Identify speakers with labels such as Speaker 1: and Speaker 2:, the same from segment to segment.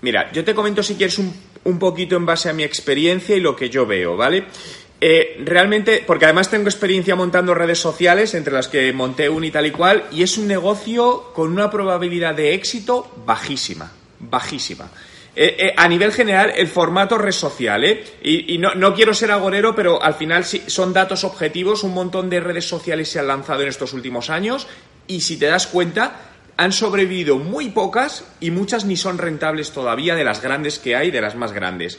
Speaker 1: Mira, yo te comento si quieres un, un poquito en base a mi experiencia y lo que yo veo, ¿vale? Eh, realmente, porque además tengo experiencia montando redes sociales, entre las que monté un y tal y cual, y es un negocio con una probabilidad de éxito bajísima, bajísima. Eh, eh, a nivel general, el formato red social, ¿eh? Y, y no, no, quiero ser agorero, pero al final sí, son datos objetivos, un montón de redes sociales se han lanzado en estos últimos años, y si te das cuenta, han sobrevivido muy pocas y muchas ni son rentables todavía de las grandes que hay, de las más grandes.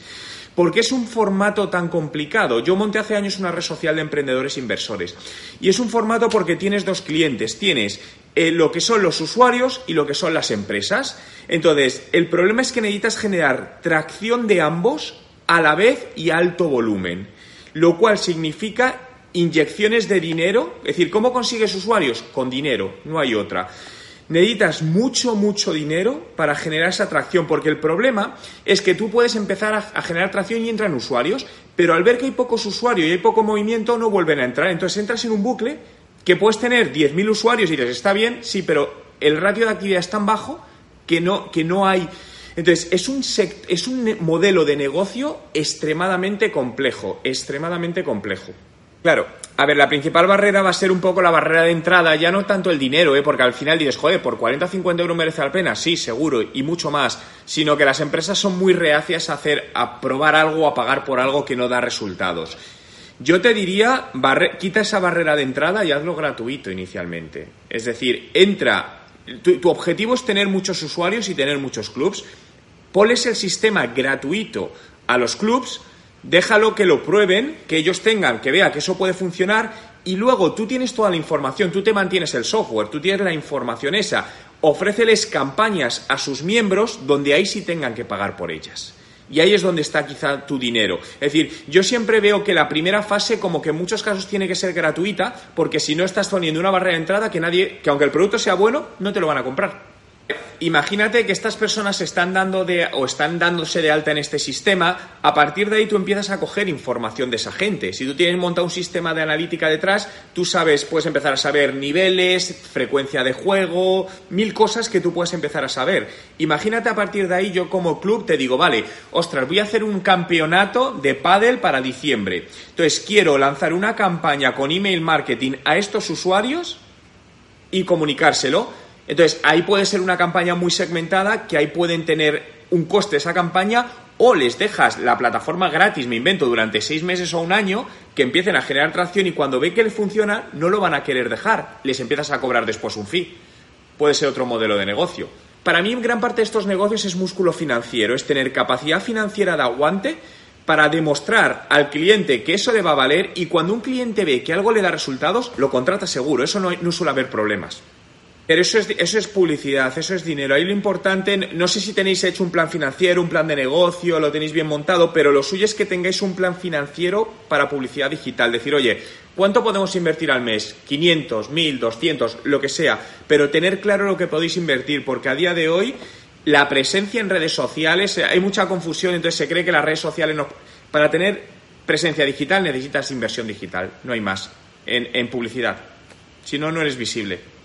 Speaker 1: ¿Por qué es un formato tan complicado? Yo monté hace años una red social de emprendedores inversores. Y es un formato porque tienes dos clientes. Tienes eh, lo que son los usuarios y lo que son las empresas. Entonces, el problema es que necesitas generar tracción de ambos a la vez y alto volumen. Lo cual significa inyecciones de dinero. Es decir, ¿cómo consigues usuarios? Con dinero, no hay otra necesitas mucho, mucho dinero para generar esa atracción, porque el problema es que tú puedes empezar a, generar atracción y entran usuarios, pero al ver que hay pocos usuarios y hay poco movimiento, no vuelven a entrar. Entonces entras en un bucle que puedes tener 10.000 usuarios y dices, está bien, sí, pero el ratio de actividad es tan bajo que no, que no hay... Entonces, es un, es un modelo de negocio extremadamente complejo, extremadamente complejo. Claro, a ver, la principal barrera va a ser un poco la barrera de entrada, ya no tanto el dinero, ¿eh? porque al final dices, joder, por 40 o 50 euros merece la pena, sí, seguro, y mucho más, sino que las empresas son muy reacias a hacer, a probar algo, a pagar por algo que no da resultados. Yo te diría, quita esa barrera de entrada y hazlo gratuito inicialmente. Es decir, entra, tu, tu objetivo es tener muchos usuarios y tener muchos clubs, pones el sistema gratuito a los clubs, déjalo que lo prueben, que ellos tengan, que vea que eso puede funcionar y luego tú tienes toda la información, tú te mantienes el software, tú tienes la información esa, ofréceles campañas a sus miembros donde ahí sí tengan que pagar por ellas. Y ahí es donde está quizá tu dinero. Es decir, yo siempre veo que la primera fase, como que en muchos casos tiene que ser gratuita, porque si no estás poniendo una barrera de entrada que nadie, que aunque el producto sea bueno, no te lo van a comprar. Imagínate que estas personas están dando de, o están dándose de alta en este sistema, a partir de ahí tú empiezas a coger información de esa gente. Si tú tienes montado un sistema de analítica detrás, tú sabes, puedes empezar a saber niveles, frecuencia de juego, mil cosas que tú puedes empezar a saber. Imagínate a partir de ahí yo como club te digo, vale, ostras, voy a hacer un campeonato de pádel para diciembre. Entonces quiero lanzar una campaña con email marketing a estos usuarios y comunicárselo entonces, ahí puede ser una campaña muy segmentada, que ahí pueden tener un coste esa campaña, o les dejas la plataforma gratis, me invento, durante seis meses o un año, que empiecen a generar tracción y cuando ve que les funciona, no lo van a querer dejar, les empiezas a cobrar después un fee. Puede ser otro modelo de negocio. Para mí, gran parte de estos negocios es músculo financiero, es tener capacidad financiera de aguante para demostrar al cliente que eso le va a valer y cuando un cliente ve que algo le da resultados, lo contrata seguro, eso no, no suele haber problemas. Pero eso es, eso es publicidad, eso es dinero. Ahí lo importante, no sé si tenéis hecho un plan financiero, un plan de negocio, lo tenéis bien montado, pero lo suyo es que tengáis un plan financiero para publicidad digital. Decir, oye, ¿cuánto podemos invertir al mes? 500, 1000, 200, lo que sea. Pero tener claro lo que podéis invertir, porque a día de hoy la presencia en redes sociales, eh, hay mucha confusión, entonces se cree que las redes sociales no... Para tener presencia digital necesitas inversión digital, no hay más, en, en publicidad. Si no, no eres visible.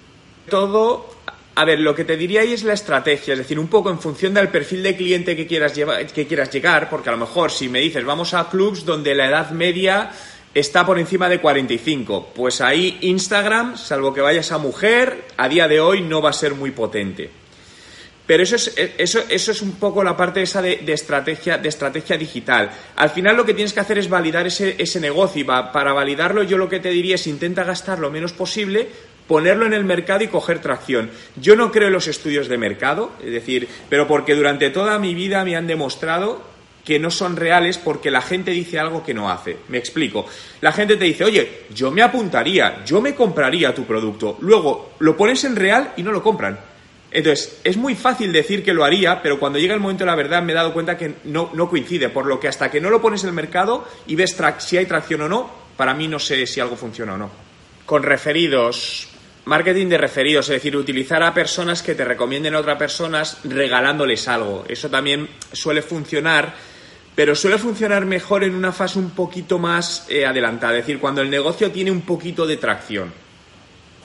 Speaker 1: Todo, a ver, lo que te diría ahí es la estrategia, es decir, un poco en función del perfil de cliente que quieras, que quieras llegar, porque a lo mejor si me dices vamos a clubs donde la edad media está por encima de 45, pues ahí Instagram, salvo que vayas a mujer, a día de hoy no va a ser muy potente. Pero eso es, eso, eso es un poco la parte esa de, de, estrategia, de estrategia digital. Al final lo que tienes que hacer es validar ese, ese negocio y va, para validarlo yo lo que te diría es intenta gastar lo menos posible ponerlo en el mercado y coger tracción. Yo no creo en los estudios de mercado, es decir, pero porque durante toda mi vida me han demostrado que no son reales porque la gente dice algo que no hace. Me explico. La gente te dice, oye, yo me apuntaría, yo me compraría tu producto. Luego lo pones en real y no lo compran. Entonces, es muy fácil decir que lo haría, pero cuando llega el momento de la verdad me he dado cuenta que no, no coincide, por lo que hasta que no lo pones en el mercado y ves si hay tracción o no, para mí no sé si algo funciona o no. Con referidos, marketing de referidos, es decir, utilizar a personas que te recomienden a otras personas regalándoles algo. Eso también suele funcionar, pero suele funcionar mejor en una fase un poquito más eh, adelantada, es decir, cuando el negocio tiene un poquito de tracción.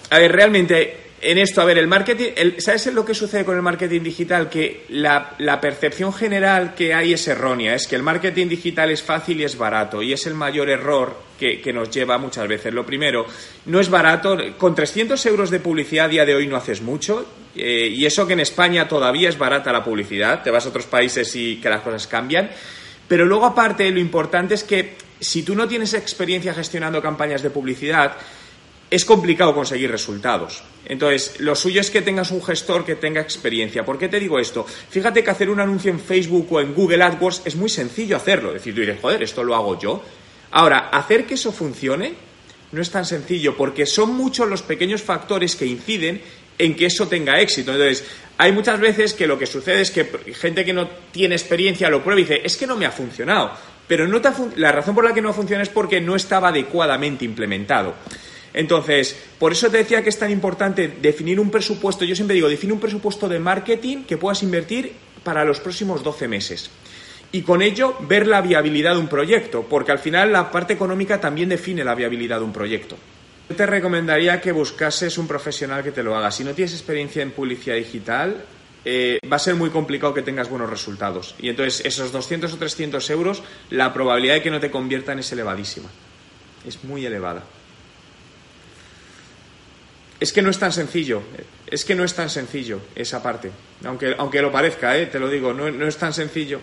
Speaker 1: A ver, realmente en esto, a ver, el marketing, ¿sabes lo que sucede con el marketing digital? Que la, percepción general que hay es errónea, es que el marketing digital es fácil y es barato, y es el mayor error que, nos lleva muchas veces. Lo primero, no es barato, con 300 euros de publicidad a día de hoy no haces mucho, eh, y eso que en España todavía es barata la publicidad, te vas a otros países y que las cosas cambian, pero luego aparte lo importante es que si tú no tienes experiencia gestionando campañas de publicidad, es complicado conseguir resultados. Entonces, lo suyo es que tengas un gestor que tenga experiencia. ¿Por qué te digo esto? Fíjate que hacer un anuncio en Facebook o en Google AdWords es muy sencillo hacerlo. Decir, tú dices, joder, esto lo hago yo. Ahora, hacer que eso funcione no es tan sencillo porque son muchos los pequeños factores que inciden en que eso tenga éxito. Entonces, hay muchas veces que lo que sucede es que gente que no tiene experiencia lo prueba y dice, es que no me ha funcionado. Pero no la razón por la que no funciona es porque no estaba adecuadamente implementado. Entonces, por eso te decía que es tan importante definir un presupuesto. Yo siempre digo, define un presupuesto de marketing que puedas invertir para los próximos 12 meses. Y con ello ver la viabilidad de un proyecto, porque al final la parte económica también define la viabilidad de un proyecto. Yo te recomendaría que buscases un profesional que te lo haga. Si no tienes experiencia en publicidad digital, eh, va a ser muy complicado que tengas buenos resultados. Y entonces esos 200 o 300 euros, la probabilidad de que no te conviertan es elevadísima. Es muy elevada. Es que no es tan sencillo, es que no es tan sencillo esa parte, aunque, aunque lo parezca, ¿eh? te lo digo, no, no es tan sencillo.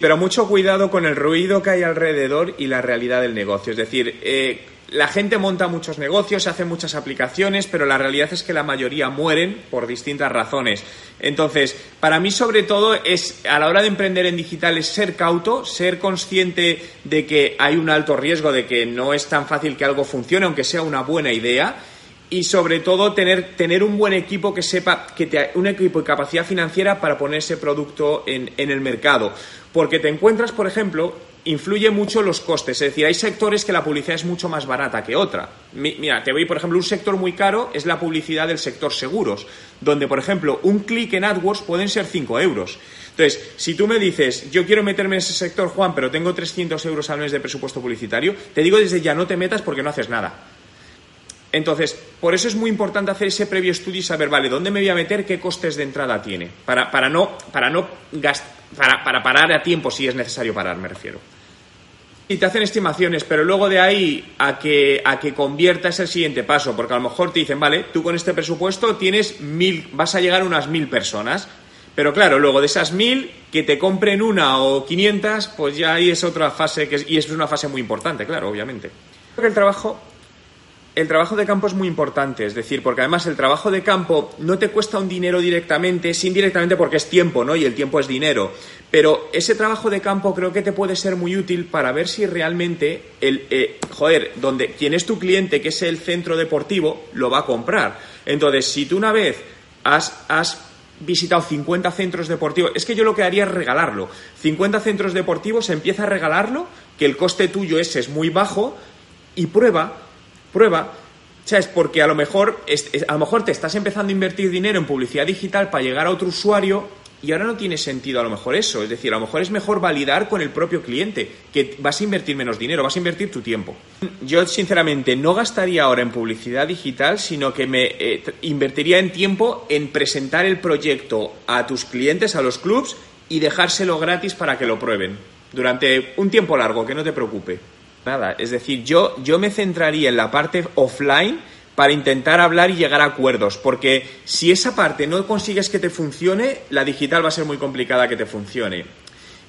Speaker 1: Pero mucho cuidado con el ruido que hay alrededor y la realidad del negocio. Es decir, eh, la gente monta muchos negocios, hace muchas aplicaciones, pero la realidad es que la mayoría mueren por distintas razones. Entonces, para mí sobre todo es a la hora de emprender en digital es ser cauto, ser consciente de que hay un alto riesgo de que no es tan fácil que algo funcione, aunque sea una buena idea y sobre todo tener, tener un buen equipo que sepa, que te, un equipo de capacidad financiera para poner ese producto en, en el mercado. Porque te encuentras, por ejemplo, influye mucho los costes. Es decir, hay sectores que la publicidad es mucho más barata que otra. Mira, te voy, por ejemplo, un sector muy caro es la publicidad del sector seguros, donde, por ejemplo, un clic en AdWords pueden ser 5 euros. Entonces, si tú me dices, yo quiero meterme en ese sector, Juan, pero tengo 300 euros al mes de presupuesto publicitario, te digo desde ya no te metas porque no haces nada. Entonces, por eso es muy importante hacer ese previo estudio y saber, vale, ¿dónde me voy a meter? ¿Qué costes de entrada tiene? Para, para no, para no para, para parar a tiempo si es necesario parar, me refiero. Y te hacen estimaciones, pero luego de ahí a que, a que conviertas el siguiente paso, porque a lo mejor te dicen, vale, tú con este presupuesto tienes mil, vas a llegar a unas mil personas, pero claro, luego de esas mil, que te compren una o quinientas, pues ya ahí es otra fase, que y es una fase muy importante, claro, obviamente. Creo que el trabajo el trabajo de campo es muy importante, es decir, porque además el trabajo de campo no te cuesta un dinero directamente, sin indirectamente porque es tiempo, ¿no? Y el tiempo es dinero. Pero ese trabajo de campo creo que te puede ser muy útil para ver si realmente el, eh, joder, donde quien es tu cliente, que es el centro deportivo, lo va a comprar. Entonces, si tú una vez has, has visitado 50 centros deportivos, es que yo lo que haría es regalarlo. 50 centros deportivos, empieza a regalarlo, que el coste tuyo ese es muy bajo, y prueba prueba, ¿sabes? Porque a lo mejor a lo mejor te estás empezando a invertir dinero en publicidad digital para llegar a otro usuario y ahora no tiene sentido a lo mejor eso. Es decir, a lo mejor es mejor validar con el propio cliente que vas a invertir menos dinero, vas a invertir tu tiempo. Yo, sinceramente, no gastaría ahora en publicidad digital, sino que me eh, invertiría en tiempo en presentar el proyecto a tus clientes, a los clubs, y dejárselo gratis para que lo prueben. Durante un tiempo largo, que no te preocupe. Nada, es decir, yo, yo me centraría en la parte offline para intentar hablar y llegar a acuerdos, porque si esa parte no consigues que te funcione, la digital va a ser muy complicada que te funcione.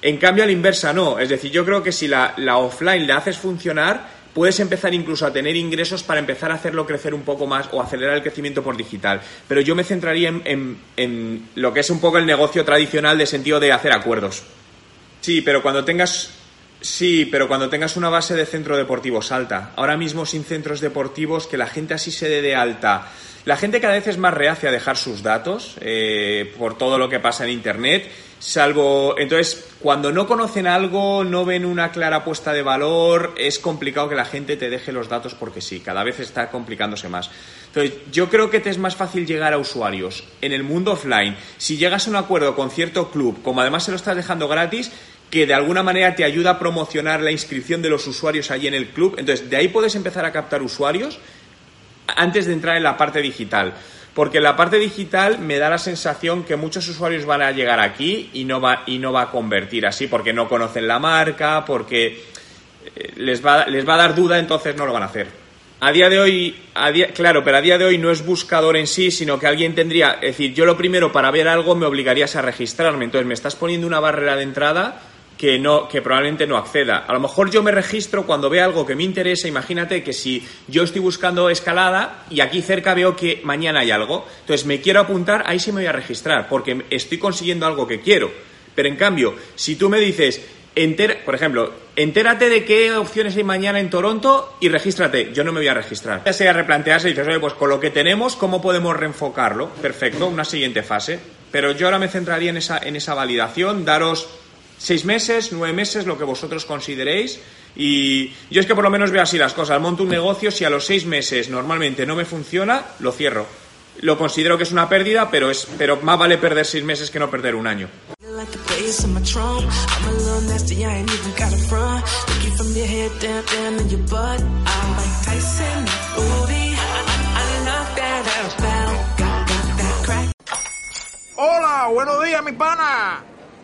Speaker 1: En cambio, a la inversa no, es decir, yo creo que si la, offline la haces funcionar, puedes empezar incluso a tener ingresos para empezar a hacerlo crecer un poco más o acelerar el crecimiento por digital. Pero yo me centraría en, en lo que es un poco el negocio tradicional de sentido de hacer acuerdos. Sí, pero cuando tengas Sí, pero cuando tengas una base de centro deportivo salta. Ahora mismo sin centros deportivos, que la gente así se dé de alta. La gente cada vez es más reacia a dejar sus datos eh, por todo lo que pasa en Internet, salvo... Entonces, cuando no conocen algo, no ven una clara puesta de valor, es complicado que la gente te deje los datos porque sí, cada vez está complicándose más. Entonces, yo creo que te es más fácil llegar a usuarios en el mundo offline. Si llegas a un acuerdo con cierto club, como además se lo estás dejando gratis, que de alguna manera te ayuda a promocionar la inscripción de los usuarios allí en el club. Entonces, de ahí puedes empezar a captar usuarios antes de entrar en la parte digital. Porque en la parte digital me da la sensación que muchos usuarios van a llegar aquí y no va, y no va a convertir así, porque no conocen la marca, porque eh, les va, les va a dar duda, entonces no lo van a hacer. A día de hoy, claro, pero a día de hoy no es buscador en sí, sino que alguien tendría, es decir, yo lo primero para ver algo me obligarías a registrarme, entonces me estás poniendo una barrera de entrada que, no, que probablemente no acceda. A lo mejor yo me registro cuando vea algo que me interesa. Imagínate que si yo estoy buscando escalada y aquí cerca veo que mañana hay algo, entonces me quiero apuntar, ahí sí me voy a registrar porque estoy consiguiendo algo que quiero. Pero en cambio, si tú me dices, por ejemplo, entérate de qué opciones hay mañana en Toronto y regístrate. Yo no me voy a registrar. Ya sea replantearse y dices, oye, pues con lo que tenemos, ¿cómo podemos reenfocarlo? Perfecto, una siguiente fase. Pero yo ahora me centraría en esa, en esa validación, daros seis meses, nueve meses, lo que vosotros consideréis. Y yo es que por lo menos veo así las cosas. Monto un negocio, si a los seis meses normalmente no me funciona, lo cierro. Lo considero que es una pérdida, pero, es, pero más vale perder seis meses que no perder un año.
Speaker 2: Hola, buenos días, mi pana.